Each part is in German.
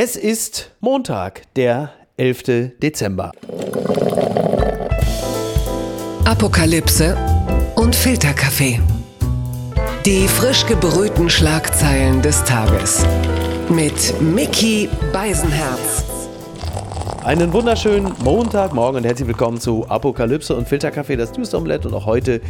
Es ist Montag, der 11. Dezember. Apokalypse und Filterkaffee. Die frisch gebrühten Schlagzeilen des Tages. Mit Mickey Beisenherz. Einen wunderschönen Montagmorgen und herzlich willkommen zu Apokalypse und Filterkaffee, das Omelette. Und auch heute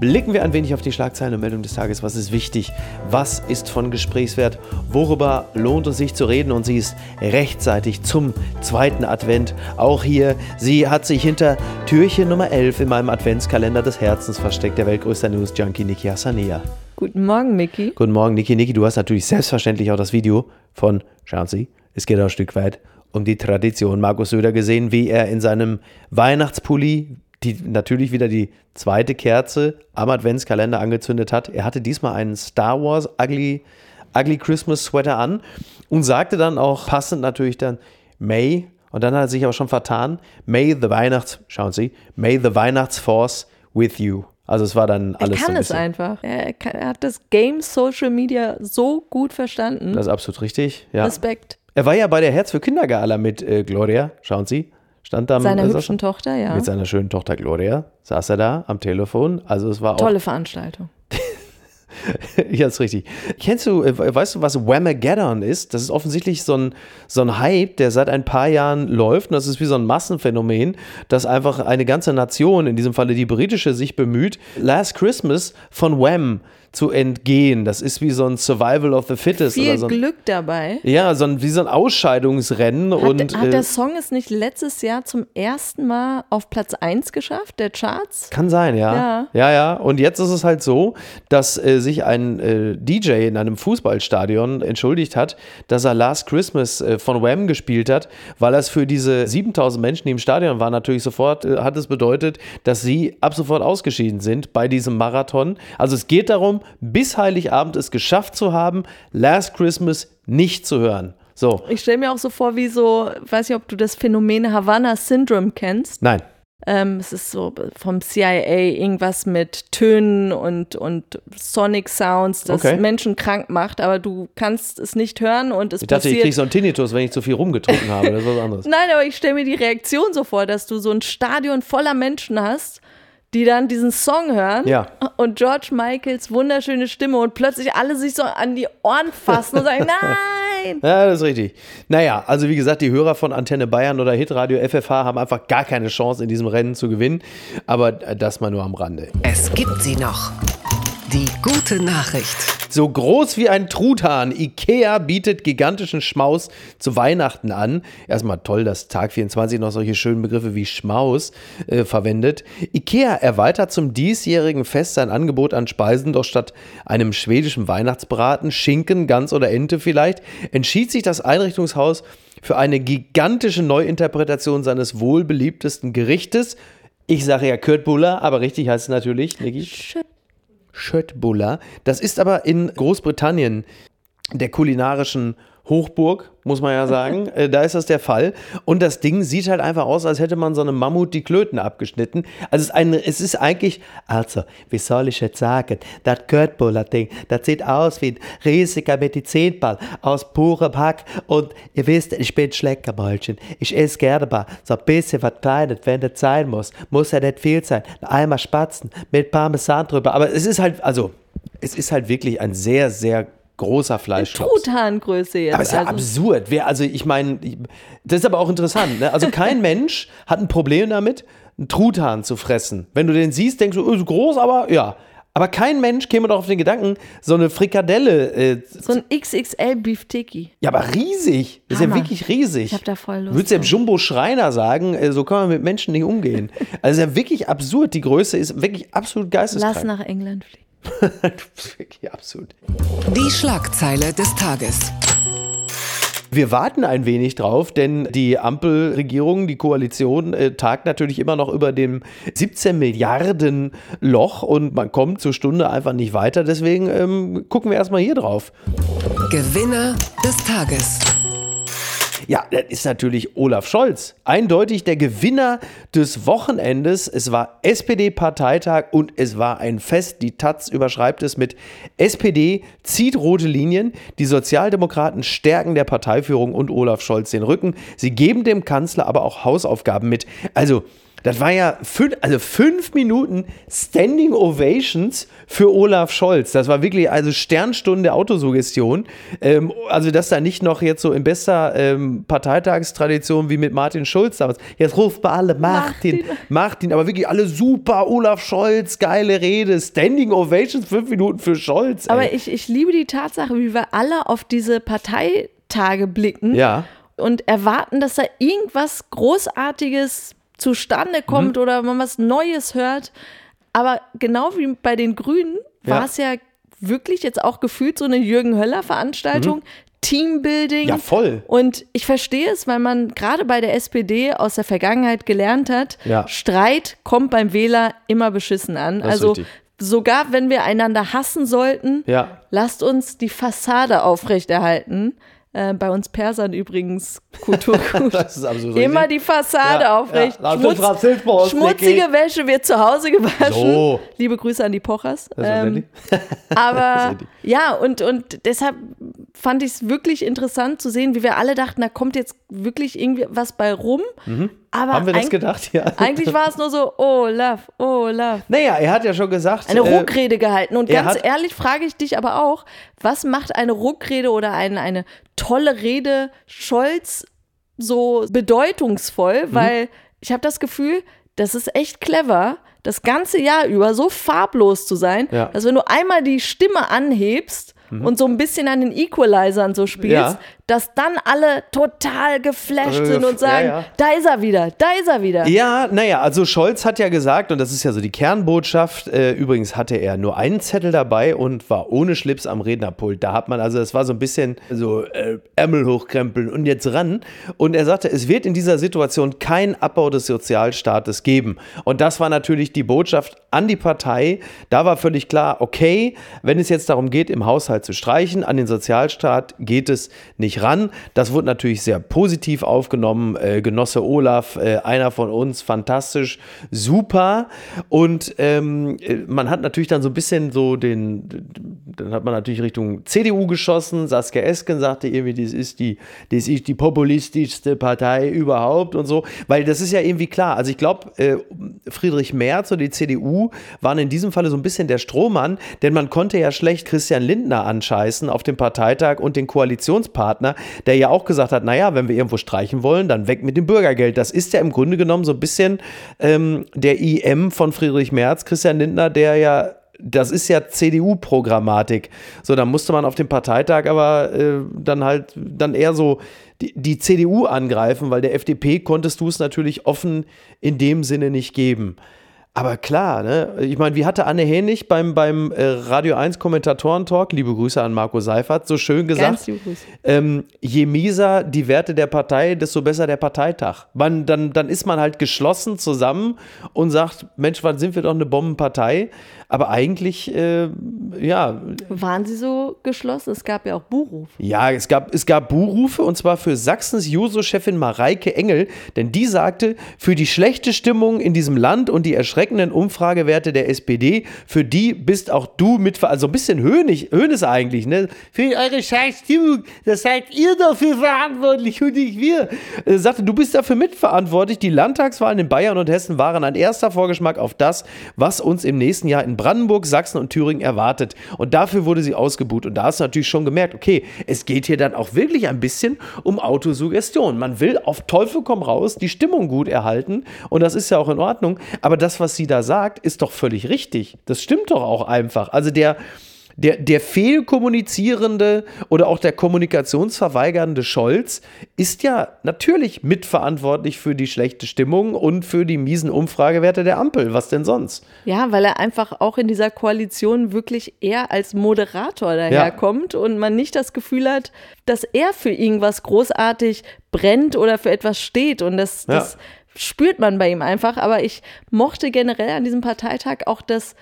blicken wir ein wenig auf die Schlagzeilen und Meldungen des Tages. Was ist wichtig? Was ist von Gesprächswert? Worüber lohnt es sich zu reden? Und sie ist rechtzeitig zum zweiten Advent. Auch hier, sie hat sich hinter Türchen Nummer 11 in meinem Adventskalender des Herzens versteckt. Der weltgrößte News-Junkie Niki Hassania. Guten Morgen, Mickey. Guten Morgen, Niki. Niki, du hast natürlich selbstverständlich auch das Video von, schauen Sie, es geht auch ein Stück weit um die Tradition. Markus Söder gesehen, wie er in seinem Weihnachtspulli die natürlich wieder die zweite Kerze am Adventskalender angezündet hat. Er hatte diesmal einen Star Wars Ugly, Ugly Christmas Sweater an und sagte dann auch passend natürlich dann May und dann hat er sich auch schon vertan. May the Weihnachts, schauen Sie, May the Weihnachtsforce with you. Also es war dann alles. Er kann so es einfach. Er, kann, er, hat das Game Social Media so gut verstanden. Das ist absolut richtig. Ja. Respekt. Er war ja bei der Herz für Kinder Gala mit äh, Gloria, schauen Sie. Stand da Seiner mit, hübschen Tochter, ja. Mit seiner schönen Tochter Gloria saß er da am Telefon. Also es war Tolle auch. Veranstaltung. ja, ist richtig. Kennst du, äh, weißt du, was Whamageddon ist? Das ist offensichtlich so ein, so ein Hype, der seit ein paar Jahren läuft. Und das ist wie so ein Massenphänomen, dass einfach eine ganze Nation, in diesem Falle die britische, sich bemüht, Last Christmas von Wham zu entgehen. Das ist wie so ein Survival of the Fittest. Viel oder so ein, Glück dabei. Ja, so ein, wie so ein Ausscheidungsrennen. Hat, und, hat äh, der Song es nicht letztes Jahr zum ersten Mal auf Platz 1 geschafft, der Charts? Kann sein, ja. Ja. Ja, ja. Und jetzt ist es halt so, dass äh, sich ein äh, DJ in einem Fußballstadion entschuldigt hat, dass er Last Christmas äh, von Wham gespielt hat, weil das für diese 7000 Menschen, die im Stadion waren, natürlich sofort äh, hat es bedeutet, dass sie ab sofort ausgeschieden sind bei diesem Marathon. Also es geht darum, bis Heiligabend es geschafft zu haben, Last Christmas nicht zu hören. So. Ich stelle mir auch so vor, wie so, weiß nicht, ob du das Phänomen Havana Syndrome kennst. Nein. Ähm, es ist so vom CIA irgendwas mit Tönen und, und Sonic Sounds, das Okay. Menschen krank macht, aber du kannst es nicht hören und es Ich dachte, ich passiert. kriege so einen Tinnitus, wenn ich zu viel rumgetrunken habe. Das ist was anderes. Nein, aber ich stelle mir die Reaktion so vor, dass du so ein Stadion voller Menschen hast, die dann diesen Song hören Ja. und George Michaels wunderschöne Stimme und plötzlich alle sich so an die Ohren fassen und sagen, nein! Ja, das ist richtig. Naja, also wie gesagt, die Hörer von Antenne Bayern oder Hitradio FFH haben einfach gar keine Chance, in diesem Rennen zu gewinnen. Aber äh, das mal nur am Rande. Es gibt sie noch. Die gute Nachricht. So groß wie ein Truthahn. Ikea bietet gigantischen Schmaus zu Weihnachten an. Erstmal toll, dass Tag 24 noch solche schönen Begriffe wie Schmaus äh, verwendet. Ikea erweitert zum diesjährigen Fest sein Angebot an Speisen, doch statt einem schwedischen Weihnachtsbraten, Schinken, Gans oder Ente vielleicht, entschied sich das Einrichtungshaus für eine gigantische Neuinterpretation seines wohlbeliebtesten Gerichtes. Ich sage ja Köttbullar, aber richtig heißt es natürlich, Niki. Schöttbullar. Das ist aber in Großbritannien der kulinarischen Hochburg, muss man ja sagen. Äh, da ist das der Fall. Und das Ding sieht halt einfach aus, als hätte man so einem Mammut die Klöten abgeschnitten. Also es ist, ein, es ist eigentlich, also, wie soll ich jetzt sagen, das Köttbullar-Ding, das sieht aus wie ein riesiger Medizinball aus purem Hack. Und ihr wisst, ich bin Schleckermäulchen. Ich esse gerne mal so ein bisschen was Kleines, wenn das sein muss. Muss ja nicht viel sein. Einmal Spatzen mit Parmesan drüber. Aber es ist halt, also, es ist halt wirklich ein sehr, sehr großer Fleischklops. Truthahngröße jetzt. Aber es ist ja also. absurd. Wer, also ich meine, das ist aber auch interessant. Ne? Also kein Mensch hat ein Problem damit, einen Truthahn zu fressen. Wenn du den siehst, denkst du, oh, ist groß, aber ja. Aber kein Mensch käme doch auf den Gedanken, so eine Frikadelle, äh, so ein XXL Beef Tiki. ja, aber riesig. Das ist ja wirklich riesig. Ich hab da voll Lust Würdest du drauf. Jumbo Schreiner sagen, äh, so kann man mit Menschen nicht umgehen. Also ja wirklich absurd. Die Größe ist wirklich absolut Lass geisteskrank. nach England fliegen. wirklich absurd. Die Schlagzeile des Tages. Wir warten ein wenig drauf, denn die Ampelregierung, die Koalition äh, tagt natürlich immer noch über dem 17 Milliarden Loch und man kommt zur Stunde einfach nicht weiter. Deswegen ähm, gucken wir erstmal hier drauf. Gewinner des Tages. Ja, das ist natürlich Olaf Scholz. Eindeutig der Gewinner des Wochenendes. Es war SPD-Parteitag und es war ein Fest. Die Taz überschreibt es mit SPD zieht rote Linien. Die Sozialdemokraten stärken der Parteiführung und Olaf Scholz den Rücken. Sie geben dem Kanzler aber auch Hausaufgaben mit. Also, das war ja fünf, also fünf Minuten Standing Ovations für Olaf Scholz. Das war wirklich also Sternstunde der Autosuggestion. Ähm, also, dass da nicht noch jetzt so in bester ähm, Parteitagstradition wie mit Martin Schulz damals. Jetzt ruft mal alle Martin, Martin, Martin, aber wirklich alle super. Olaf Scholz, geile Rede, Standing Ovations, fünf Minuten für Scholz. Ey. Aber ich, ich liebe die Tatsache, wie wir alle auf diese Parteitage blicken. Ja. Und erwarten, dass da irgendwas Großartiges zustande kommt mhm. oder man was Neues hört. Aber genau wie bei den Grünen ja. war es ja wirklich jetzt auch gefühlt so eine Jürgen Höller-Veranstaltung. Mhm. Teambuilding. Ja, voll. Und ich verstehe es, weil man gerade bei der SPD aus der Vergangenheit gelernt hat, ja. Streit kommt beim Wähler immer beschissen an. Das also sogar wenn wir einander hassen sollten, ja. lasst uns die Fassade aufrechterhalten. Äh, bei uns Persern übrigens Kulturgut. das ist absolut Immer die Fassade ja, aufrecht. Ja, Schmutz, schmutzige Wäsche wird zu Hause gewaschen. So. Liebe Grüße an die Pochers. Ähm, aber ja, und, und deshalb fand ich es wirklich interessant zu sehen, wie wir alle dachten, da kommt jetzt wirklich irgendwie was bei rum. Mhm. Aber Haben wir das gedacht? Ja. Eigentlich war es nur so, oh, love, oh, love. Naja, er hat ja schon gesagt. Eine äh, Ruckrede gehalten. Und ganz ehrlich frage ich dich aber auch, was macht eine Ruckrede oder ein, eine tolle Rede Scholz so bedeutungsvoll? Mhm. Weil ich habe das Gefühl, das ist echt clever, das ganze Jahr über so farblos zu sein, ja. dass wenn du einmal die Stimme anhebst, mhm. und so ein bisschen an den Equalizern so spielst, ja. Dass dann alle total geflasht sind und sagen, ja, ja. da ist er wieder, da ist er wieder. Ja, naja, also Scholz hat ja gesagt, und das ist ja so die Kernbotschaft, äh, übrigens hatte er nur einen Zettel dabei und war ohne Schlips am Rednerpult. Da hat man, also es war so ein bisschen so äh, Ärmel hochkrempeln und jetzt ran. Und er sagte, es wird in dieser Situation kein Abbau des Sozialstaates geben. Und das war natürlich die Botschaft an die Partei. Da war völlig klar, okay, wenn es jetzt darum geht, im Haushalt zu streichen, an den Sozialstaat geht es nicht ran. Das wurde natürlich sehr positiv aufgenommen. Äh, Genosse Olaf, äh, einer von uns, fantastisch, super. Und ähm, äh, man hat natürlich dann so ein bisschen so den, dann hat man natürlich Richtung CDU geschossen. Saskia Esken sagte irgendwie, das ist die, das ist die populistischste Partei überhaupt und so. Weil das ist ja irgendwie klar. Also ich glaube, äh, Friedrich Merz und die CDU waren in diesem Falle so ein bisschen der Strohmann, denn man konnte ja schlecht Christian Lindner anscheißen auf dem Parteitag und den Koalitionspartner, der ja auch gesagt hat, naja, wenn wir irgendwo streichen wollen, dann weg mit dem Bürgergeld. Das ist ja im Grunde genommen so ein bisschen ähm, der IM von Friedrich Merz, Christian Lindner, der ja das ist ja CDU-Programmatik. So, da musste man auf dem Parteitag aber äh, dann halt dann eher so die, die, CDU angreifen, weil der FDP konntest du es natürlich offen in dem Sinne nicht geben. Aber klar, ne? Ich meine, wie hatte Anne Hennig beim, beim äh, Radio 1 Kommentatoren-Talk, liebe Grüße an Marco Seifert, so schön gesagt, ähm, je mieser die Werte der Partei, desto besser der Parteitag. Man, dann, dann ist man halt geschlossen zusammen und sagt, Mensch, wann sind wir doch eine Bombenpartei? Aber eigentlich, äh, ja. Waren sie so geschlossen? Es gab ja auch Buhrufe. Ja, es gab, es gab Buhrufe und zwar für Sachsens Juso-Chefin Mareike Engel, denn die sagte, für die schlechte Stimmung in diesem Land und die erschreckenden Umfragewerte der SPD, für die bist auch du mit, also ein bisschen Höhnig, Höhnes eigentlich, ne? Für eure Scheißstimmung, das seid ihr dafür verantwortlich und nicht wir. Äh, sagte, du bist dafür mitverantwortlich. Die Landtagswahlen in Bayern und Hessen waren ein erster Vorgeschmack auf das, was uns im nächsten Jahr in Brandenburg, Sachsen und Thüringen erwartet. Und dafür wurde sie ausgebucht. Und da hast du natürlich schon gemerkt, okay, es geht hier dann auch wirklich ein bisschen um Autosuggestion. Man will auf Teufel komm raus die Stimmung gut erhalten. Und das ist ja auch in Ordnung. Aber das, was sie da sagt, ist doch völlig richtig. Das stimmt doch auch einfach. Also der der, der fehlkommunizierende oder auch der kommunikationsverweigernde Scholz ist ja natürlich mitverantwortlich für die schlechte Stimmung und für die miesen Umfragewerte der Ampel. Was denn sonst? Ja, weil er einfach auch in dieser Koalition wirklich eher als Moderator daherkommt ja. und man nicht das Gefühl hat, dass er für irgendwas großartig brennt oder für etwas steht. Und das, ja. Spürt man bei ihm einfach. Aber ich mochte generell an diesem Parteitag auch das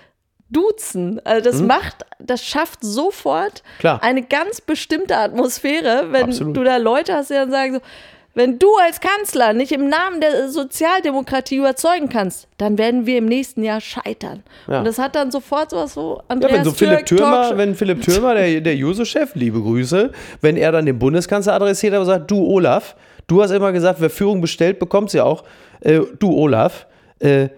duzen. Also das mhm. macht, das schafft sofort Klar. eine ganz bestimmte Atmosphäre, wenn Absolut. du da Leute hast, die dann sagen so, wenn du als Kanzler nicht im Namen der Sozialdemokratie überzeugen kannst, dann werden wir im nächsten Jahr scheitern. Ja. Und das hat dann sofort sowas so Ja, Andreas wenn so Philipp Türk, Türmer, wenn Philipp Türmer, der, der Juso-Chef, liebe Grüße, wenn er dann den Bundeskanzler adressiert hat und sagt, du Olaf, du hast immer gesagt, wer Führung bestellt, bekommt sie auch. Äh, du Olaf, äh,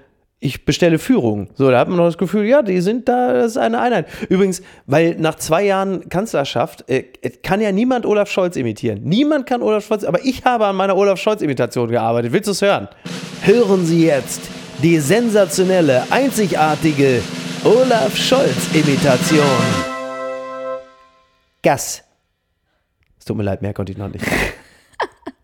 ich bestelle Führung. So, da hat man noch das Gefühl, ja, die sind da, das ist eine Einheit. Übrigens, weil nach zwei Jahren Kanzlerschaft äh, kann ja niemand Olaf Scholz imitieren. Niemand kann Olaf Scholz, aber ich habe an meiner Olaf Scholz-Imitation gearbeitet. Willst du es hören? Hören Sie jetzt die sensationelle, einzigartige Olaf Scholz-Imitation. Gas. Es tut mir leid, mehr konnte ich noch nicht.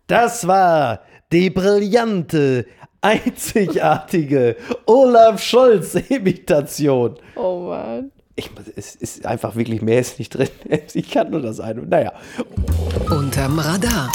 Das war die brillante, einzigartige Olaf Scholz-Imitation. Oh Mann. Ich, es ist einfach wirklich mehr ist nicht drin. Ich kann nur das eine. Naja. Unterm Radar.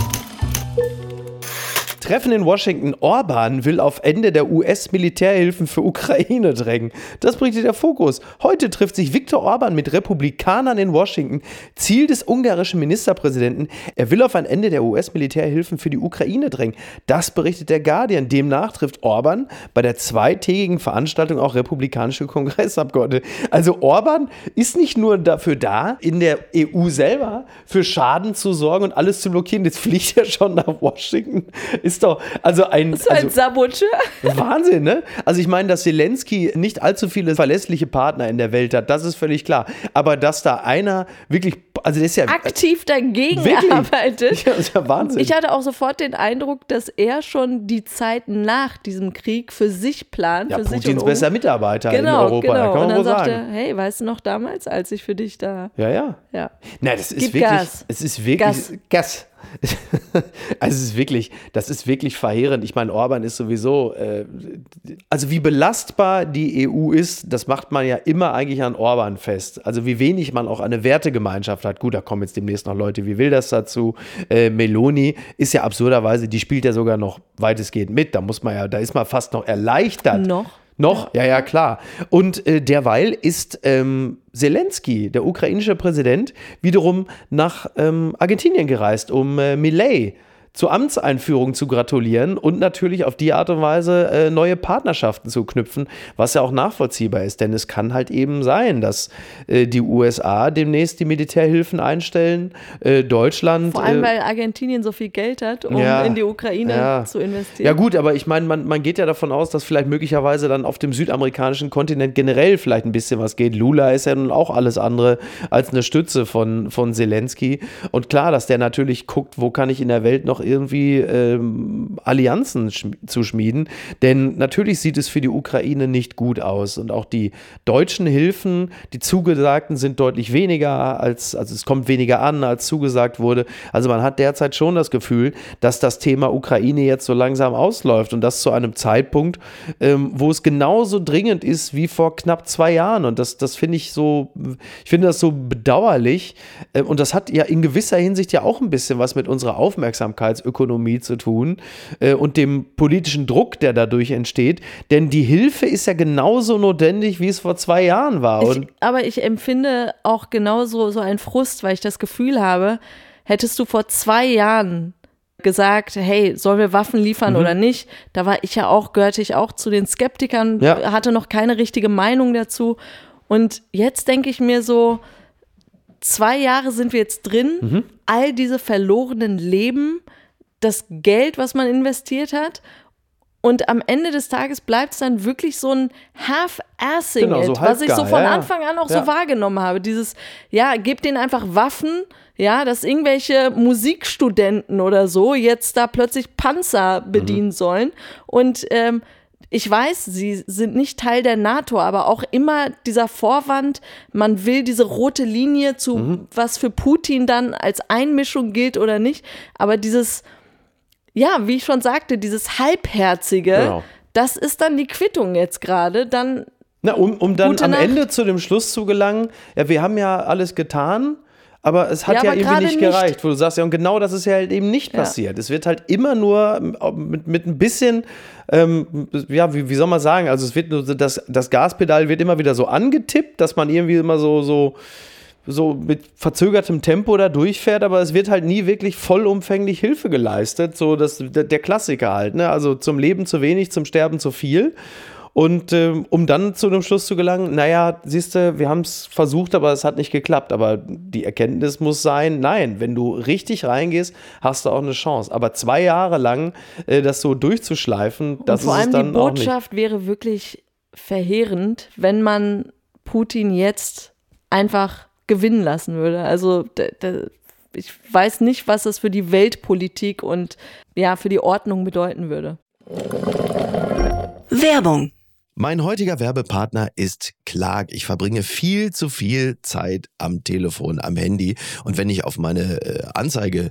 Treffen in Washington. Orban will auf Ende der US-Militärhilfen für Ukraine drängen. Das bringt der Fokus. Heute trifft sich Viktor Orban mit Republikanern in Washington. Ziel des ungarischen Ministerpräsidenten. Er will auf ein Ende der US-Militärhilfen für die Ukraine drängen. Das berichtet der Guardian. Demnach trifft Orban bei der zweitägigen Veranstaltung auch republikanische Kongressabgeordnete. Also Orban ist nicht nur dafür da, in der EU selber für Schaden zu sorgen und alles zu blockieren. Jetzt fliegt er schon nach Washington. Ist doch, also ein. So ein also, Saboteur. Wahnsinn, ne? Also ich meine, dass Zelensky nicht allzu viele verlässliche Partner in der Welt hat, das ist völlig klar. Aber dass da einer wirklich, also der ist ja Aktiv dagegen Wirklich? arbeitet. Ja, das ist ja Wahnsinn. Ich hatte auch sofort den Eindruck, dass er schon die Zeit nach diesem Krieg für sich plant. ja, für sich Putins und um- bester Mitarbeiter Genau, in Europa, genau. da kann man und dann sagte sagen. er, hey, weißt du noch damals, als ich für dich da, Ja, ja. ja. Nein, das ist Gib wirklich, Gas. es ist wirklich Gas. Gas. also es ist wirklich, das ist wirklich verheerend. Ich meine, Orban ist sowieso, äh, also wie belastbar die EU ist, das macht man ja immer eigentlich an Orban fest. Also wie wenig man auch eine Wertegemeinschaft hat. Gut, da kommen jetzt demnächst noch Leute wie Wilders dazu. Äh, Meloni ist ja absurderweise, die spielt ja sogar noch weitestgehend mit. Da muss man ja, da ist man fast noch erleichtert. Noch? Noch, ja, ja, klar. Und äh, derweil ist ähm, Zelensky, der ukrainische Präsident, wiederum nach ähm, Argentinien gereist, um äh, Milei zur Amtseinführung zu gratulieren und natürlich auf die Art und Weise äh, neue Partnerschaften zu knüpfen, was ja auch nachvollziehbar ist. Denn es kann halt eben sein, dass äh, die USA demnächst die Militärhilfen einstellen, äh, Deutschland. Vor allem, äh, weil Argentinien so viel Geld hat, um Ja, in die Ukraine ja. zu investieren. Ja gut, aber ich meine, man, man geht ja davon aus, dass vielleicht möglicherweise dann auf dem südamerikanischen Kontinent generell vielleicht ein bisschen was geht. Lula ist ja nun auch alles andere als eine Stütze von, von Zelensky. Und klar, dass der natürlich guckt, wo kann ich in der Welt noch irgendwie ähm, Allianzen schm zu schmieden. Denn natürlich sieht es für die Ukraine nicht gut aus. Und auch die deutschen Hilfen, die zugesagten, sind deutlich weniger als, also es kommt weniger an, als zugesagt wurde. Also man hat derzeit schon das Gefühl, dass das Thema Ukraine jetzt so langsam ausläuft und das zu einem Zeitpunkt, ähm, wo es genauso dringend ist wie vor knapp zwei Jahren. Und das, das finde ich so, ich finde das so bedauerlich. Ähm, und das hat ja in gewisser Hinsicht ja auch ein bisschen was mit unserer Aufmerksamkeitsökonomie zu tun äh, und dem politischen Druck, der dadurch entsteht. Denn die Hilfe ist ja genauso notwendig, wie es vor zwei Jahren war. Ich, aber ich empfinde auch genauso so einen Frust, weil ich das Gefühl habe, hättest du vor zwei Jahren gesagt, hey, sollen wir Waffen Mhm. liefern oder nicht? Da war ich ja auch, gehörte ich auch zu den Skeptikern, Ja. hatte noch keine richtige Meinung dazu. Und jetzt denke ich mir so, zwei Jahre sind wir jetzt drin, Mhm. all diese verlorenen Leben, das Geld, was man investiert hat. Und am Ende des Tages bleibt es dann wirklich so ein Half-Assing, Genau, so was ich so von ja. Anfang an auch Ja. so wahrgenommen habe. Dieses, ja, gebt denen einfach Waffen, ja, dass irgendwelche Musikstudenten oder so jetzt da plötzlich Panzer bedienen Mhm. sollen. Und ähm, ich weiß, sie sind nicht Teil der NATO, aber auch immer dieser Vorwand, man will diese rote Linie zu, Mhm. was für Putin dann als Einmischung gilt oder nicht. Aber dieses, ja, wie ich schon sagte, dieses Halbherzige, Genau. das ist dann die Quittung jetzt gerade. Dann Na, um, um dann am. Ende zu dem Schluss zu gelangen, ja, wir haben ja alles getan, aber es hat Ja, ja, irgendwie nicht nicht. gereicht, wo du sagst, ja, und genau das ist ja halt eben nicht Ja. passiert. Es wird halt immer nur mit, mit ein bisschen, ähm, ja, wie, wie soll man sagen, also es wird das, das Gaspedal wird immer wieder so angetippt, dass man irgendwie immer so, so so mit verzögertem Tempo da durchfährt, aber es wird halt nie wirklich vollumfänglich Hilfe geleistet. So das, der Klassiker halt, ne? Also zum Leben zu wenig, zum Sterben zu viel. Und ähm, um dann zu einem Schluss zu gelangen, naja, siehst du, wir haben es versucht, aber es hat nicht geklappt. Aber die Erkenntnis muss sein, nein, wenn du richtig reingehst, hast du auch eine Chance. Aber zwei Jahre lang äh, das so durchzuschleifen, das Und vor ist allem dann die Botschaft wäre wirklich verheerend, wenn man Putin jetzt einfach gewinnen lassen würde. Also ich weiß nicht, was das für die Weltpolitik und ja, für die Ordnung bedeuten würde. Werbung. Mein heutiger Werbepartner ist Clark. Ich verbringe viel zu viel Zeit am Telefon, am Handy. Und wenn ich auf meine äh, Anzeige,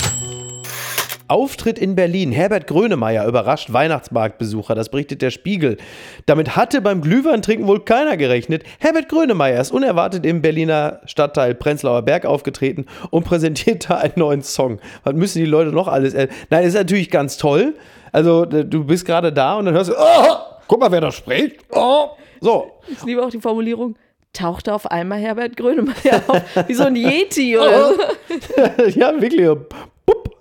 Auftritt in Berlin. Herbert Grönemeyer überrascht Weihnachtsmarktbesucher. Das berichtet der Spiegel. Damit hatte beim Glühweintrinken wohl keiner gerechnet. Herbert Grönemeyer ist unerwartet im Berliner Stadtteil Prenzlauer Berg aufgetreten und präsentierte einen neuen Song. Was müssen die Leute noch alles? Nein, ist natürlich ganz toll. Also, du bist gerade da und dann hörst du, oh, guck mal, wer da spricht. Oh, so. Ich liebe auch die Formulierung. Tauchte auf einmal Herbert Grönemeyer auf, wie so ein Yeti oder so. ja, wirklich.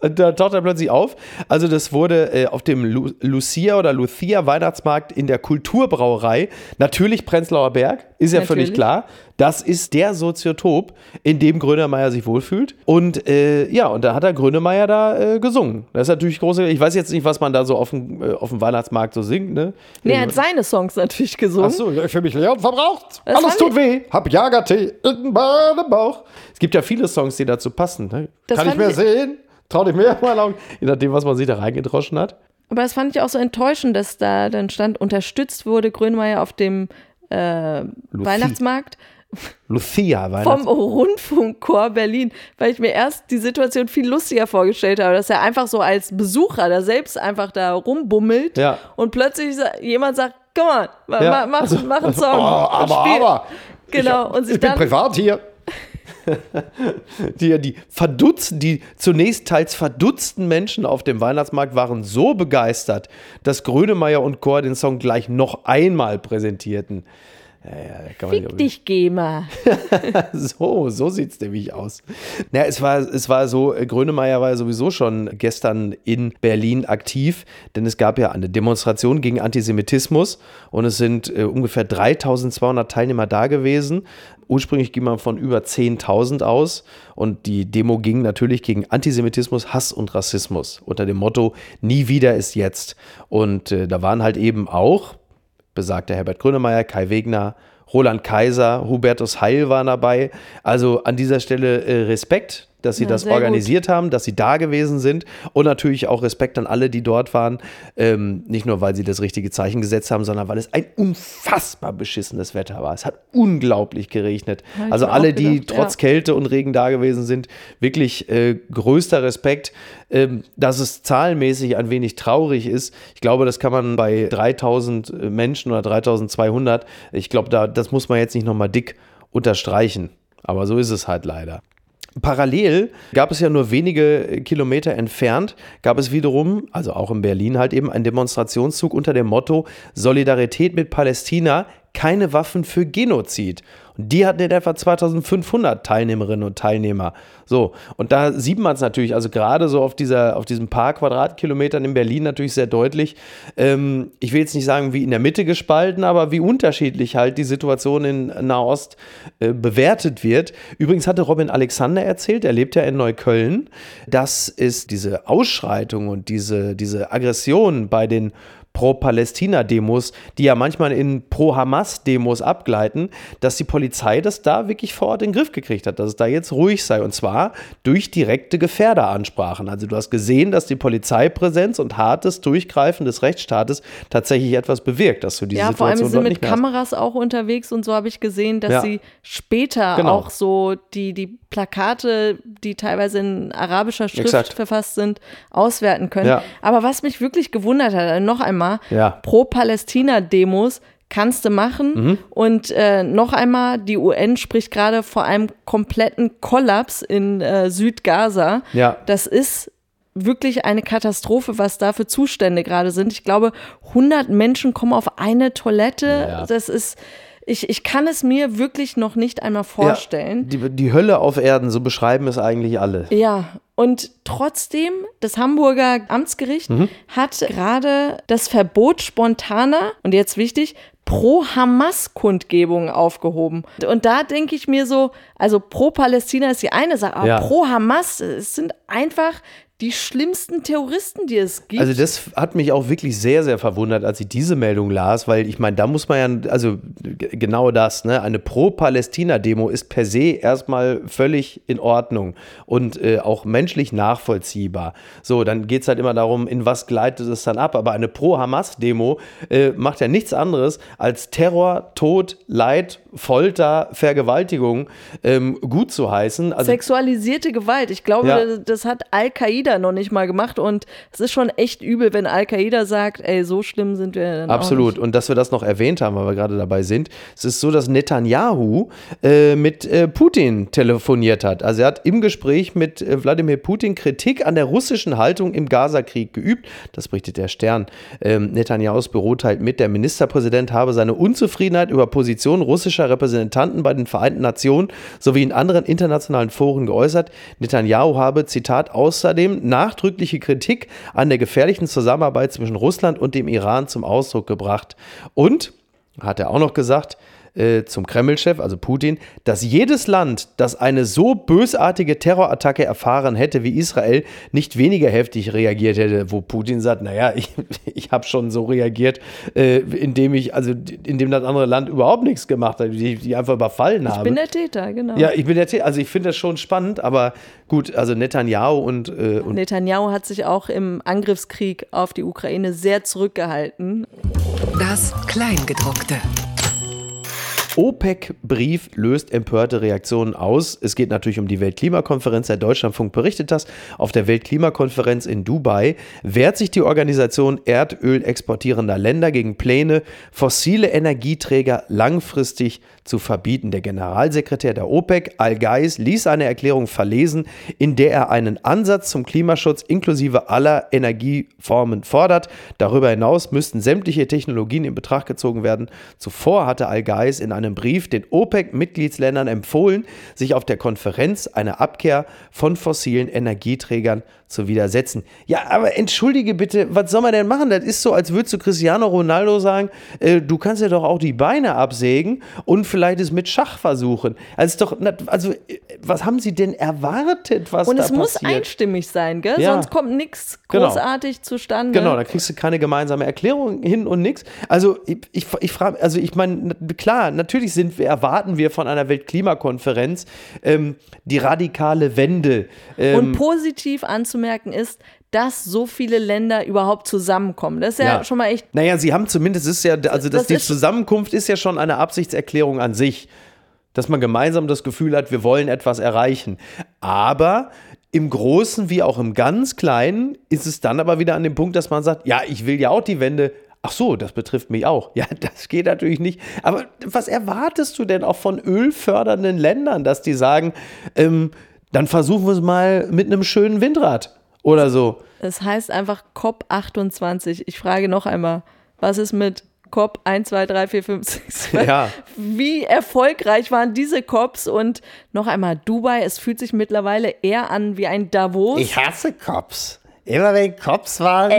Da taucht er plötzlich auf. Also das wurde äh, auf dem Lu Lucia oder Lucia Weihnachtsmarkt in der Kulturbrauerei, natürlich Prenzlauer Berg, ist ja völlig klar. Das ist der Soziotop, in dem Grönemeyer sich wohlfühlt. Und äh, ja, und da hat der Grönemeyer da äh, gesungen. Das ist natürlich große. Ich weiß jetzt nicht, was man da so auf dem, äh, auf dem Weihnachtsmarkt so singt. Ne? Nee, er hat seine Songs natürlich gesungen. Achso, ja, für mich leer und verbraucht. Das Alles tut weh. Hab Jagertee in meinem Bauch. Es gibt ja viele Songs, die dazu passen. Ne? Das Kann ich mehr ich- sehen? Trau dich mehr mal Augen. Je nachdem, was man sich da reingedroschen hat. Aber das fand ich auch so enttäuschend, dass da dann stand, unterstützt wurde Grönemeyer auf dem äh, Weihnachtsmarkt Lucia vom Weihnachts Rundfunkchor Berlin, weil ich mir erst die Situation viel lustiger vorgestellt habe, dass er einfach so als Besucher da selbst einfach da rumbummelt Ja. und plötzlich jemand sagt, komm mal, ma, Ja, ma, mach, also- mach einen Song. Oh, aber, aber. Genau, und sich ich bin dann privat hier. die, die verdutzten, die zunächst teils verdutzten Menschen auf dem Weihnachtsmarkt waren so begeistert, dass Grönemeyer und Chor den Song gleich noch einmal präsentierten. Ja, ja, Fick dich, GEMA. So, so sieht es nämlich aus. Ja, es war, es war so, äh, Grönemeyer war ja sowieso schon gestern in Berlin aktiv, denn es gab ja eine Demonstration gegen Antisemitismus und es sind äh, ungefähr 3200 Teilnehmer da gewesen. Ursprünglich ging man von über 10.000 aus und die Demo ging natürlich gegen Antisemitismus, Hass und Rassismus unter dem Motto Nie wieder ist jetzt. Und äh, da waren halt eben auch besagter Herbert Grönemeyer, Kai Wegner, Roland Kaiser, Hubertus Heil waren dabei. Also an dieser Stelle äh, Respekt, dass sie Ja, das organisiert haben, dass sie da gewesen sind und natürlich auch Respekt an alle, die dort waren. Ähm, nicht nur, weil sie das richtige Zeichen gesetzt haben, sondern weil es ein unfassbar beschissenes Wetter war. Es hat unglaublich geregnet. Hab Also alle, die gedacht, trotz ja. Kälte und Regen da gewesen sind, wirklich äh, größter Respekt. Ähm, dass es zahlenmäßig ein wenig traurig ist, ich glaube, das kann man bei 3000 Menschen oder 3200, ich glaube, da, das muss man jetzt nicht nochmal dick unterstreichen. Aber so ist es halt leider. Parallel gab es ja nur wenige Kilometer entfernt, gab es wiederum, also auch in Berlin halt eben, einen Demonstrationszug unter dem Motto Solidarität mit Palästina, keine Waffen für Genozid. Die hatten in etwa 2500 Teilnehmerinnen und Teilnehmer. So, und da sieht man es natürlich, also gerade so auf, dieser, auf diesen paar Quadratkilometern in Berlin natürlich sehr deutlich. Ähm, ich will jetzt nicht sagen, wie in der Mitte gespalten, aber wie unterschiedlich halt die Situation in Nahost äh, bewertet wird. Übrigens hatte Robin Alexander erzählt, er lebt ja in Neukölln, dass es diese Ausschreitung und diese, diese Aggression bei den Pro-Palästina-Demos, die ja manchmal in Pro-Hamas-Demos abgleiten, dass die Polizei das da wirklich vor Ort in den Griff gekriegt hat, dass es da jetzt ruhig sei. Und zwar durch direkte Gefährderansprachen. Also du hast gesehen, dass die Polizeipräsenz und hartes Durchgreifen des Rechtsstaates tatsächlich etwas bewirkt, dass du diese Ja, vor allem Situation sie sind mit hast. Kameras auch unterwegs und so habe ich gesehen, dass Ja. sie später Genau. auch so die, die Plakate, die teilweise in arabischer Schrift Exakt. verfasst sind, auswerten können. Ja. Aber was mich wirklich gewundert hat, noch einmal, Ja. Pro-Palästina-Demos kannst du machen. Mhm. Und äh, noch einmal, die UN spricht gerade vor einem kompletten Kollaps in äh, Südgaza. Ja. Das ist wirklich eine Katastrophe, was da für Zustände gerade sind. Ich glaube, 100 Menschen kommen auf eine Toilette. Ja. Das ist, ich, ich kann es mir wirklich noch nicht einmal vorstellen. Ja, die, die Hölle auf Erden, so beschreiben es eigentlich alle. Ja, und trotzdem, das Hamburger Amtsgericht Mhm. hat gerade das Verbot spontaner, und jetzt wichtig, Pro-Hamas-Kundgebungen aufgehoben. Und da denke ich mir so, also Pro-Palästina ist die eine Sache, aber Ja. Pro-Hamas, es sind einfach die schlimmsten Terroristen, die es gibt. Also das hat mich auch wirklich sehr, sehr verwundert, als ich diese Meldung las, weil ich meine, da muss man ja, also genau das, ne? Eine Pro-Palästina-Demo ist per se erstmal völlig in Ordnung und äh, auch menschlich nachvollziehbar. So, dann geht es halt immer darum, in was gleitet es dann ab. Aber eine Pro-Hamas-Demo äh, macht ja nichts anderes als Terror, Tod, Leid, Folter, Vergewaltigung ähm, gut zu heißen. Also Sexualisierte Gewalt. Ich glaube, Ja. das hat Al-Qaida noch nicht mal gemacht und es ist schon echt übel, wenn Al-Qaida sagt, ey, so schlimm sind wir dann Absolut. Und dass wir das noch erwähnt haben, weil wir gerade dabei sind. Es ist so, dass Netanyahu äh, mit äh, Putin telefoniert hat. Also er hat im Gespräch mit äh, Wladimir Putin Kritik an der russischen Haltung im Gazakrieg geübt. Das berichtet der Stern. Ähm, Netanyahus Büro teilt mit, der Ministerpräsident habe seine Unzufriedenheit über Positionen russischer Repräsentanten bei den Vereinten Nationen sowie in anderen internationalen Foren geäußert. Netanyahu habe, Zitat, außerdem nachdrückliche Kritik an der gefährlichen Zusammenarbeit zwischen Russland und dem Iran zum Ausdruck gebracht. Und, hat er auch noch gesagt, äh, zum Kreml-Chef, also Putin, dass jedes Land, das eine so bösartige Terrorattacke erfahren hätte wie Israel, nicht weniger heftig reagiert hätte, wo Putin sagt, naja, ich, ich habe schon so reagiert, äh, indem ich, also indem das andere Land überhaupt nichts gemacht hat, die, die einfach überfallen Ich habe. bin der Täter, genau. ja, ich bin der Täter. Also ich finde das schon spannend, aber gut, also Netanyahu und, äh, und Netanyahu hat sich auch im Angriffskrieg auf die Ukraine sehr zurückgehalten. Das Kleingedruckte. OPEC-Brief löst empörte Reaktionen aus. Es geht natürlich um die Weltklimakonferenz. Der Deutschlandfunk berichtet das. Auf der Weltklimakonferenz in Dubai wehrt sich die Organisation Erdöl exportierender Länder gegen Pläne, fossile Energieträger langfristig zu verbieten. Der Generalsekretär der OPEC, Al-Gais, ließ eine Erklärung verlesen, in der er einen Ansatz zum Klimaschutz inklusive aller Energieformen fordert. Darüber hinaus müssten sämtliche Technologien in Betracht gezogen werden. Zuvor hatte Al-Gais in einem Brief den OPEC-Mitgliedsländern empfohlen, sich auf der Konferenz einer Abkehr von fossilen Energieträgern zu widersetzen. Ja, aber entschuldige bitte, was soll man denn machen? Das ist so, als würdest du Cristiano Ronaldo sagen, äh, du kannst ja doch auch die Beine absägen und vielleicht es mit Schach versuchen. Also, doch, also was haben sie denn erwartet, was und da es muss passiert? einstimmig sein, gell? Ja. Sonst kommt nichts Genau. großartig zustande. Genau, da kriegst du keine gemeinsame Erklärung hin und nix. Also ich, ich, ich frage, also ich meine, klar, natürlich sind wir, erwarten wir von einer Weltklimakonferenz ähm, die radikale Wende. Ähm, Und positiv anzumerken ist, dass so viele Länder überhaupt zusammenkommen. Das ist ja, schon mal echt. Naja, sie haben zumindest, es ist ja, also dass Das die Zusammenkunft ist ja schon eine Absichtserklärung an sich. Dass man gemeinsam das Gefühl hat, wir wollen etwas erreichen. Aber im Großen wie auch im ganz Kleinen ist es dann aber wieder an dem Punkt, dass man sagt, ja, ich will ja auch die Wende. Ach so, das betrifft mich auch. Ja, das geht natürlich nicht. Aber was erwartest du denn auch von ölfördernden Ländern, dass die sagen, ähm, dann versuchen wir es mal mit einem schönen Windrad oder so. Es heißt einfach COP28. Ich frage noch einmal, was ist mit COP 1, 2, 3, 4, 5, 6? Ja. Wie erfolgreich waren diese COPs? Und noch einmal, Dubai, es fühlt sich mittlerweile eher an wie ein Davos. hasse Cops. Immer wenn Cops waren,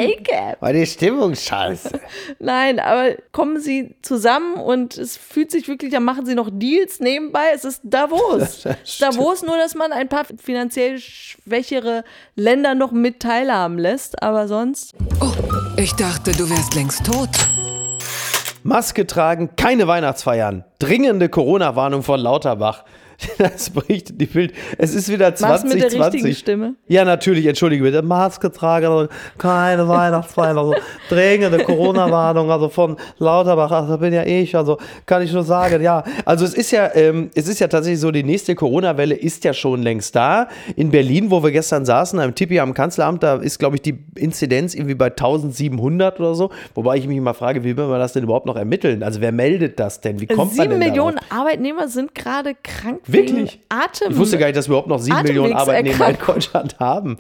war die Stimmung scheiße. Nein, aber kommen sie zusammen und es fühlt sich wirklich, dann machen sie noch Deals nebenbei. Es ist Davos. Davos, nur dass man ein paar finanziell schwächere Länder noch mit teilhaben lässt, aber sonst. Oh, ich dachte, du wärst längst tot. Maske tragen, keine Weihnachtsfeiern. Dringende Corona-Warnung von Lauterbach. Das berichtet die Bild. Es ist wieder Was mit der richtigen 2020. Stimme? Ja, natürlich, entschuldige bitte. Maske tragen, also keine Weihnachtsfeiern, also dringende Corona-Warnung, also von Lauterbach, also bin ja ich, also kann ich nur sagen, ja. Also es ist ja, ähm, es ist ja tatsächlich so, die nächste Corona-Welle ist ja schon längst da. In Berlin, wo wir gestern saßen, am Tippi am Kanzleramt, da ist, glaube ich, die Inzidenz irgendwie bei 1700 oder so. Wobei ich mich mal frage, wie will man das denn überhaupt noch ermitteln? Also wer meldet das denn? Wie kommt man Sieben denn Millionen darauf? Arbeitniter sind gerade krank Wirklich? Atem. Ich wusste gar nicht, dass wir überhaupt noch sieben Millionen Arbeitnehmer in. Deutschland haben.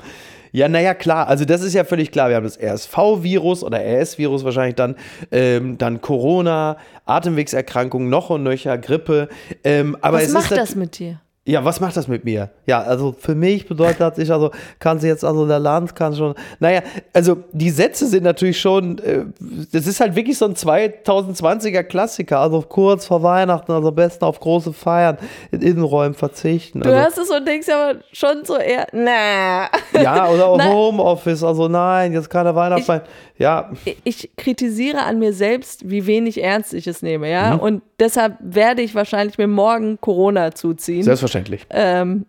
Ja, naja, klar. Also das ist ja völlig klar. Wir haben das RSV-Virus oder RS-Virus wahrscheinlich dann, ähm, dann Corona, Atemwegserkrankungen, noch und nöcher, Grippe. Ähm, aber Was es macht ist das mit dir? Ja, was macht das mit mir? Ja, also für mich bedeutet das, ich also kann sie jetzt, also der Land kann schon, naja, also die Sätze sind natürlich schon, äh, das ist halt wirklich so ein 2020er Klassiker, also kurz vor Weihnachten, also am besten auf große Feiern in Innenräumen verzichten. Du Also, hörst es und denkst aber schon so eher, na. ja, oder. Homeoffice, also nein, jetzt keine Weihnachtsfeiern. Ja, ich kritisiere an mir selbst, wie wenig ernst ich es nehme, ja. Mhm. Und deshalb werde ich wahrscheinlich mir morgen Corona zuziehen. selbstverständlich. Ähm,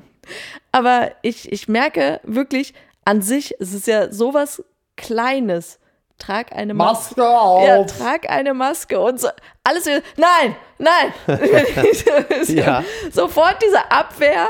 aber ich, ich merke wirklich, an sich, es ist ja sowas Kleines. Trag eine Maske. Maske auf. Ja, trag eine Maske und so. Alles nein, nein. Ja. Sofort diese Abwehr,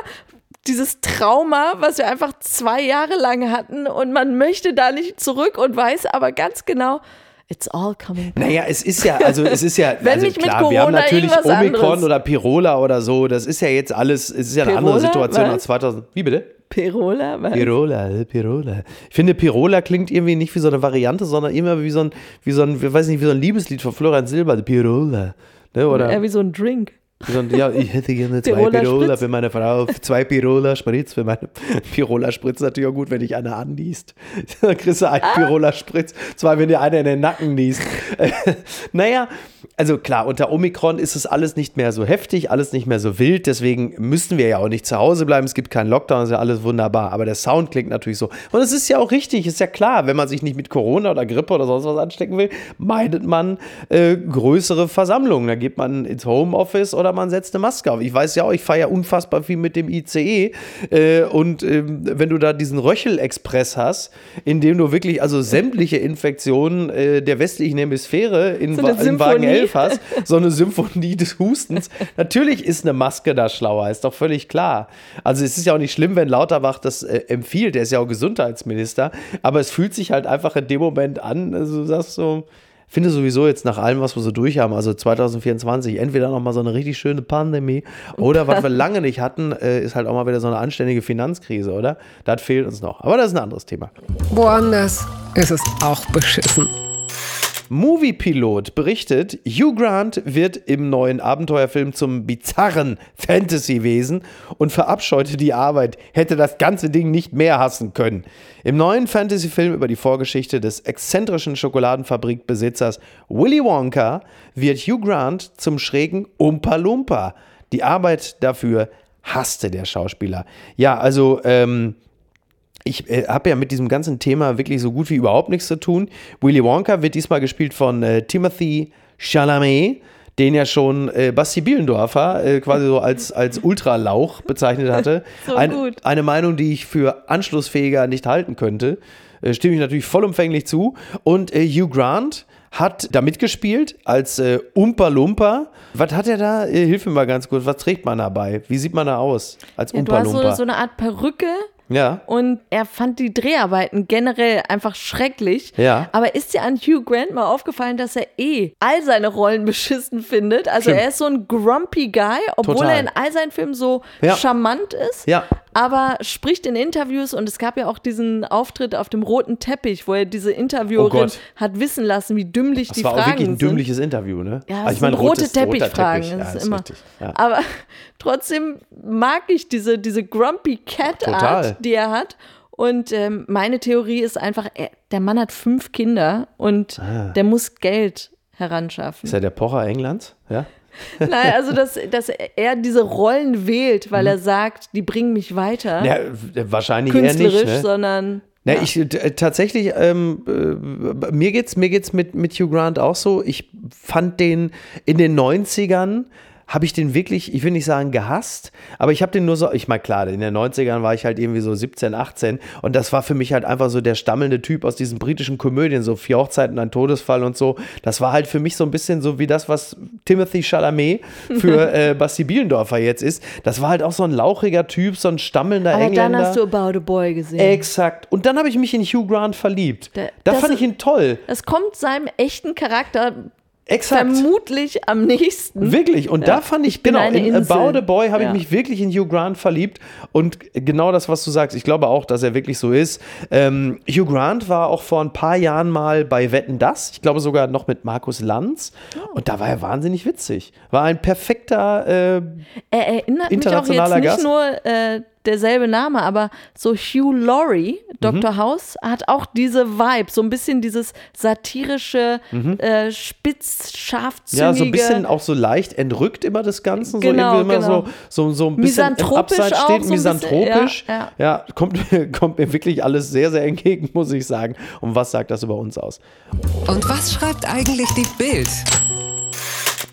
dieses Trauma, was wir einfach zwei Jahre lang hatten und man möchte da nicht zurück und weiß aber ganz genau, it's all coming back. Naja, es ist ja, also es ist ja, Wenn also nicht mit klar, wir haben Corona natürlich Omikron anderes. oder Pirola oder so, das ist ja jetzt alles, es ist ja eine andere Pirola? Situation Was? als 2000. Wie bitte? Perola? Was? Pirola, Pirola. Ich finde, Pirola klingt irgendwie nicht wie so eine Variante, sondern immer wie so ein, wie so ein, ich weiß nicht, wie so ein Liebeslied von Florian Silber, Pirola. Ne, oder Eher wie so ein Drink. Wie so ein, ja, ich hätte gerne zwei Pirola für meine Frau, zwei Pirola Spritz für meine Pirola Spritz natürlich auch gut, wenn dich einer anniest. Dann kriegst du einen Ah. Pirola Spritz, zwei, wenn dir einer in den Nacken niest. naja, also klar, unter Omikron ist es alles nicht mehr so heftig, alles nicht mehr so wild, deswegen müssen wir ja auch nicht zu Hause bleiben, es gibt keinen Lockdown, ist ja alles wunderbar, aber der Sound klingt natürlich so. Und es ist ja auch richtig, ist ja klar, wenn man sich nicht mit Corona oder Grippe oder sonst was anstecken will, meidet man äh, größere Versammlungen, da geht man ins Homeoffice oder oder man setzt eine Maske auf. Ich weiß ja auch, ich fahre ja unfassbar viel mit dem ICE äh, und ähm, wenn du da diesen Röchel-Express hast, in dem du wirklich also sämtliche Infektionen äh, der westlichen Hemisphäre in, So Wa in Wagen Symphonie. 11 hast, so eine Symphonie des Hustens. Natürlich ist eine Maske da schlauer, ist doch völlig klar. Also es ist ja auch nicht schlimm, wenn Lauterbach das äh, empfiehlt, der ist ja auch Gesundheitsminister, aber es fühlt sich halt einfach in dem Moment an, also du sagst so, finde sowieso jetzt nach allem, was wir so durch haben, also 2024, entweder noch mal so eine richtig schöne Pandemie oder was wir lange nicht hatten, äh, ist halt auch mal wieder so eine anständige Finanzkrise, oder? Das fehlt uns noch. Aber das ist ein anderes Thema. Woanders ist es auch beschissen. Moviepilot berichtet, Hugh Grant wird im neuen Abenteuerfilm zum bizarren Fantasy-Wesen und verabscheute die Arbeit, hätte das ganze Ding nicht mehr hassen können. Im neuen Fantasy-Film über die Vorgeschichte des exzentrischen Schokoladenfabrikbesitzers Willy Wonka wird Hugh Grant zum schrägen Umpa Lumpa. Die Arbeit dafür hasste der Schauspieler. Ja, also, ähm, ich äh, habe ja mit diesem ganzen Thema wirklich so gut wie überhaupt nichts zu tun. Willy Wonka wird diesmal gespielt von äh, Timothy Chalamet, den ja schon äh, Basti Bielendorfer äh, quasi so als, als Ultralauch bezeichnet hatte. So Ein, gut. Eine Meinung, die ich für anschlussfähiger nicht halten könnte. Äh, stimme ich natürlich vollumfänglich zu. Und äh, Hugh Grant hat da mitgespielt als äh, Umpa Lumpa. Was hat er da? Äh, hilf mir mal ganz kurz. Was trägt man dabei? Wie sieht man da aus als Ja, du Umpa hast so, Lumpa? so eine Art Perücke ja. und er fand die Dreharbeiten generell einfach schrecklich. Ja. Aber ist dir an Hugh Grant mal aufgefallen, dass er eh all seine Rollen beschissen findet? Also Stimmt. er ist so ein grumpy Guy, obwohl Total. er in all seinen Filmen so Ja. charmant ist. Ja. Aber spricht in Interviews und es gab ja auch diesen Auftritt auf dem roten Teppich, wo er diese Interviewerin Oh hat wissen lassen, wie dümmlich Das die war auch Fragen wirklich ein sind. dümmliches Interview, ne? Ja, Also das sind rote Teppichfragen. Teppich. Das Ja, ist immer. richtig. Ja. Aber trotzdem mag ich diese, diese Grumpy Cat. Art, die er hat. Und ähm, meine Theorie ist einfach, er, der Mann hat fünf Kinder und der muss Geld heranschaffen. Ah. Ist er der Pocher Englands? Ja. Nein, also dass, dass er diese Rollen wählt, weil er sagt, die bringen mich weiter. Mhm. ja wahrscheinlich eher nicht. Ne? sondern Na, ich äh, tatsächlich, ähm, äh, mir geht's, mir geht's mit, mit Hugh Grant auch so. Ich fand den in den 90ern habe ich den wirklich, ich will nicht sagen gehasst, aber ich habe den nur so, ich meine klar, in den 90ern war ich halt irgendwie so 17, 18 und das war für mich halt einfach so der stammelnde Typ aus diesen britischen Komödien, so Vier Hochzeiten, ein Todesfall und so. Das war halt für mich so ein bisschen so wie das, was Timothy Chalamet für äh, Basti Bielendorfer jetzt ist. Das war halt auch so ein lauchiger Typ, so ein stammelnder aber Engländer. dann hast du About a Boy gesehen. Exakt. Und dann habe ich mich in Hugh Grant verliebt. Da- da das fand ich ihn toll. das kommt seinem echten Charakter Exakt. vermutlich am nächsten. Wirklich. Und da fand ich, bin genau, in Insel. About a Boy habe Ja. ich mich wirklich in Hugh Grant verliebt. Und genau das, was du sagst, ich glaube auch, dass er wirklich so ist. Ähm, Hugh Grant war auch vor ein paar Jahren mal bei Wetten Das. Ich glaube sogar noch mit Markus Lanz. Oh. Und da war er wahnsinnig witzig. War ein perfekter. Äh, Er erinnert mich auch jetzt Internationaler nicht Gast. nur äh, derselbe Name, aber so Hugh Laurie, Mhm. Dr. House, hat auch diese Vibe, so ein bisschen dieses satirische, äh, spitz, scharfzüngige. Mhm. ja, so ein bisschen auch so leicht entrückt immer des Ganzen. Genau, so irgendwie immer genau. so, so, so ein bisschen Misanthropisch Abseits auch steht, so ein bisschen, misanthropisch. ja, ja, kommt, mir- kommt mir wirklich alles sehr, sehr entgegen, muss ich sagen. Und was sagt das über uns aus? Und was schreibt eigentlich die Bild?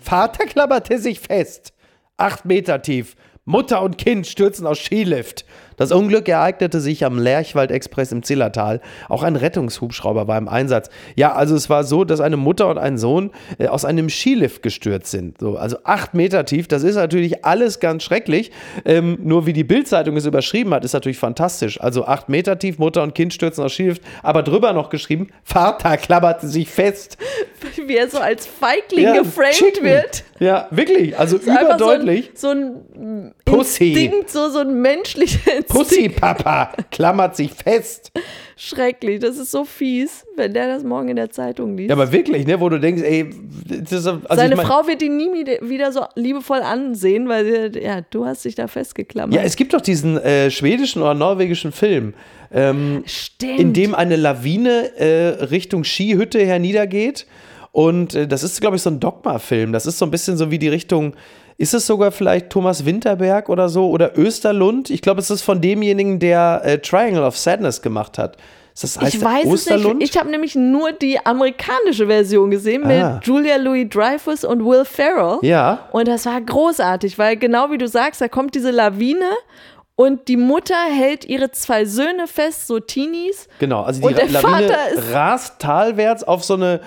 Vater klammerte sich fest. Acht Meter tief. Mutter und Kind stürzen aus Skilift. Das Unglück ereignete sich am Lerchwald-Express im Zillertal. Auch ein Rettungshubschrauber war im Einsatz. Ja, also es war so, dass eine Mutter und ein Sohn äh, aus einem Skilift gestürzt sind. So, also acht Meter tief. Das ist natürlich alles ganz schrecklich. Ähm, nur wie die Bildzeitung es überschrieben hat, ist natürlich fantastisch. Also acht Meter tief, Mutter und Kind stürzen aus Skilift. Aber drüber noch geschrieben, Vater klammerte sich fest. wie er so als Feigling Ja, geframed chicken. wird. Ja, wirklich. Also überdeutlich. So ein, so ein Pussy. Instinkt, so, so ein menschlicher Instinkt. Pussy Papa klammert sich fest. Schrecklich, das ist so fies, wenn der das morgen in der Zeitung liest. Ja, aber wirklich, ne, wo du denkst, ey, das ist, also Seine ich mein, Frau wird ihn nie wieder- so liebevoll ansehen, weil ja, du hast dich da festgeklammert. Ja, es gibt doch diesen äh, schwedischen oder norwegischen Film, ähm, in dem eine Lawine äh, Richtung Skihütte herniedergeht. Und äh, das ist, glaube ich, so ein Dogma-Film. Das ist so ein bisschen so wie die Richtung. Ist es sogar vielleicht Thomas Winterberg oder so oder Österlund? Ich glaube, es ist von demjenigen, der äh, Triangle of Sadness gemacht hat. Ist das heißt ich weiß Osterlund? es nicht. Ich habe nämlich nur die amerikanische Version gesehen mit Ah. Julia Louis Dreyfus und Will Ferrell. ja, Und das war großartig, weil genau wie du sagst, da kommt diese Lawine und die Mutter hält ihre zwei Söhne fest, so Teenies. genau. Also die Und der Lawine Vater rast talwärts auf so eine,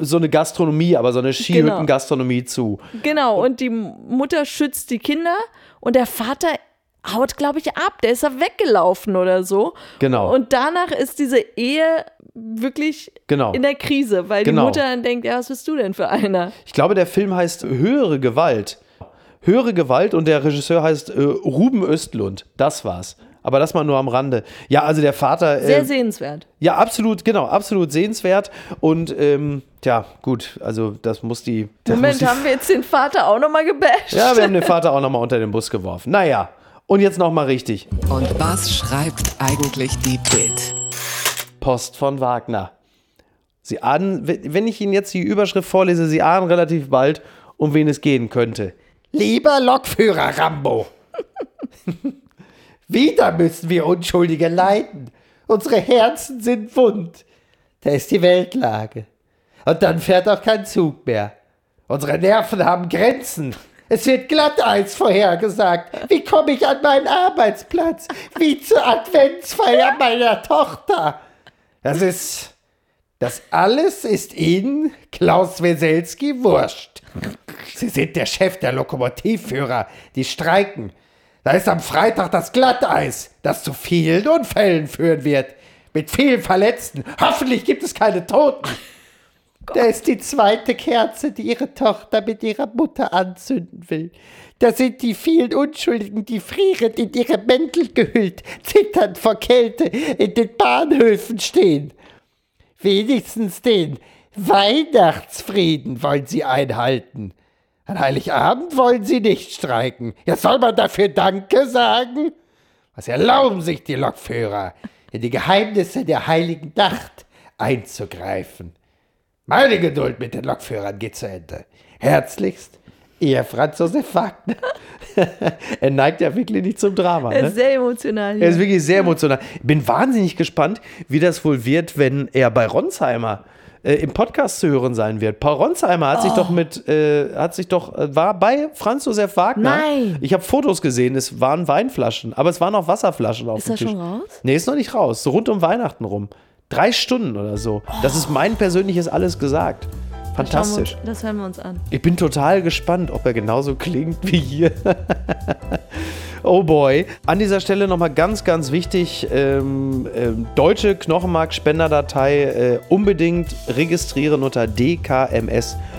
so eine Gastronomie, aber so eine Skihütten-Gastronomie zu. Genau, und die Mutter schützt die Kinder und der Vater haut, glaube ich, ab. Der ist da weggelaufen oder so. Genau. Und danach ist diese Ehe wirklich Genau. in der Krise, weil Genau. die Mutter dann denkt, ja, was bist du denn für einer? Ich glaube, der Film heißt Höhere Gewalt. Höhere Gewalt und der Regisseur heißt äh, Ruben Östlund. Das war's. Aber das mal nur am Rande. Ja, also der Vater. Sehr äh, sehenswert. Ja, absolut, genau, absolut sehenswert. Und ähm, ja, gut, also das muss die. Das Moment, muss die, haben wir jetzt den Vater auch nochmal gebasht? Ja, wir haben den Vater auch nochmal unter den Bus geworfen. Naja, und jetzt nochmal richtig. Und was schreibt eigentlich die Bild? Post von Wagner. Sie ahnen, wenn wenn ich Ihnen jetzt die Überschrift vorlese, Sie ahnen relativ bald, um wen es gehen könnte. Lieber Lokführer Rambo. Wieder müssen wir Unschuldige leiden. Unsere Herzen sind wund. Da ist die Weltlage. Und dann fährt auch kein Zug mehr. Unsere Nerven haben Grenzen. Es wird Glatteis vorhergesagt. Wie komme ich an meinen Arbeitsplatz? Wie zur Adventsfeier meiner Tochter? Das ist. Das alles ist Ihnen, Klaus Weselski, wurscht. Sie sind der Chef der Lokomotivführer, die streiken. Da ist am Freitag das Glatteis, das zu vielen Unfällen führen wird. Mit vielen Verletzten. Hoffentlich gibt es keine Toten. Da ist die zweite Kerze, die ihre Tochter mit ihrer Mutter anzünden will. Da sind die vielen Unschuldigen, die frierend in ihre Mäntel gehüllt, zitternd vor Kälte in den Bahnhöfen stehen. Wenigstens den Weihnachtsfrieden wollen sie einhalten. An Heiligabend wollen sie nicht streiken. Ja, soll man dafür Danke sagen? Was erlauben sich die Lokführer, in die Geheimnisse der heiligen Nacht einzugreifen? Meine Geduld mit den Lokführern geht zu Ende. Herzlichst, Ihr Franz Josef Wagner. er neigt ja wirklich nicht zum Drama. Er Ne? ist sehr emotional. Er ist Hier. wirklich sehr emotional. Bin wahnsinnig gespannt, wie das wohl wird, wenn er bei Ronsheimer äh, im Podcast zu hören sein wird. Paul Ronsheimer hat sich Oh. doch mit, äh, hat sich doch, äh, war bei Franz Josef Wagner. Nein. Ich habe Fotos gesehen, es waren Weinflaschen, aber es waren auch Wasserflaschen auf Ist dem das Tisch. schon raus? Nee, ist noch nicht raus. So rund um Weihnachten rum. Drei Stunden oder so. Das ist mein persönliches Alles gesagt. Wir Fantastisch. uns, das hören wir uns an. Ich bin total gespannt, ob er genauso klingt wie hier. oh boy. An dieser Stelle nochmal ganz, ganz wichtig: ähm, ähm, deutsche Knochenmarkspenderdatei äh, unbedingt registrieren unter dkms.de.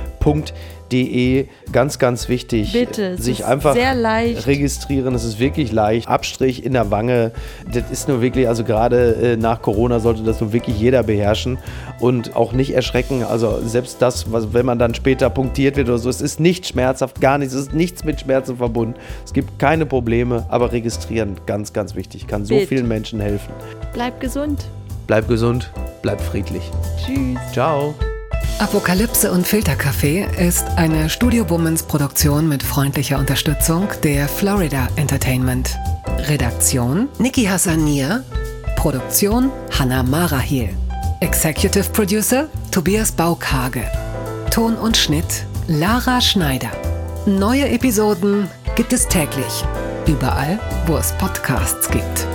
Ganz, ganz wichtig. Bitte, Sich ist einfach sehr leicht. registrieren. Es ist wirklich leicht. Abstrich in der Wange. Das ist nur wirklich, also gerade äh, nach Corona sollte das nur wirklich jeder beherrschen und auch nicht erschrecken. Also selbst das, was, wenn man dann später punktiert wird oder so, es ist nicht schmerzhaft, gar nichts. Es ist nichts mit Schmerzen verbunden. Es gibt keine Probleme, aber registrieren, ganz, ganz wichtig. Kann so Bitte. vielen Menschen helfen. Bleib gesund. Bleib gesund, bleib friedlich. Tschüss. Ciao. Apokalypse und Filterkaffee ist eine Studio Womans Produktion mit freundlicher Unterstützung der Florida Entertainment. Redaktion Niki Hassanier. Produktion Hannah Marahiel. Executive Producer Tobias Baukage. Ton und Schnitt Lara Schneider. Neue Episoden gibt es täglich. Überall, wo es Podcasts gibt.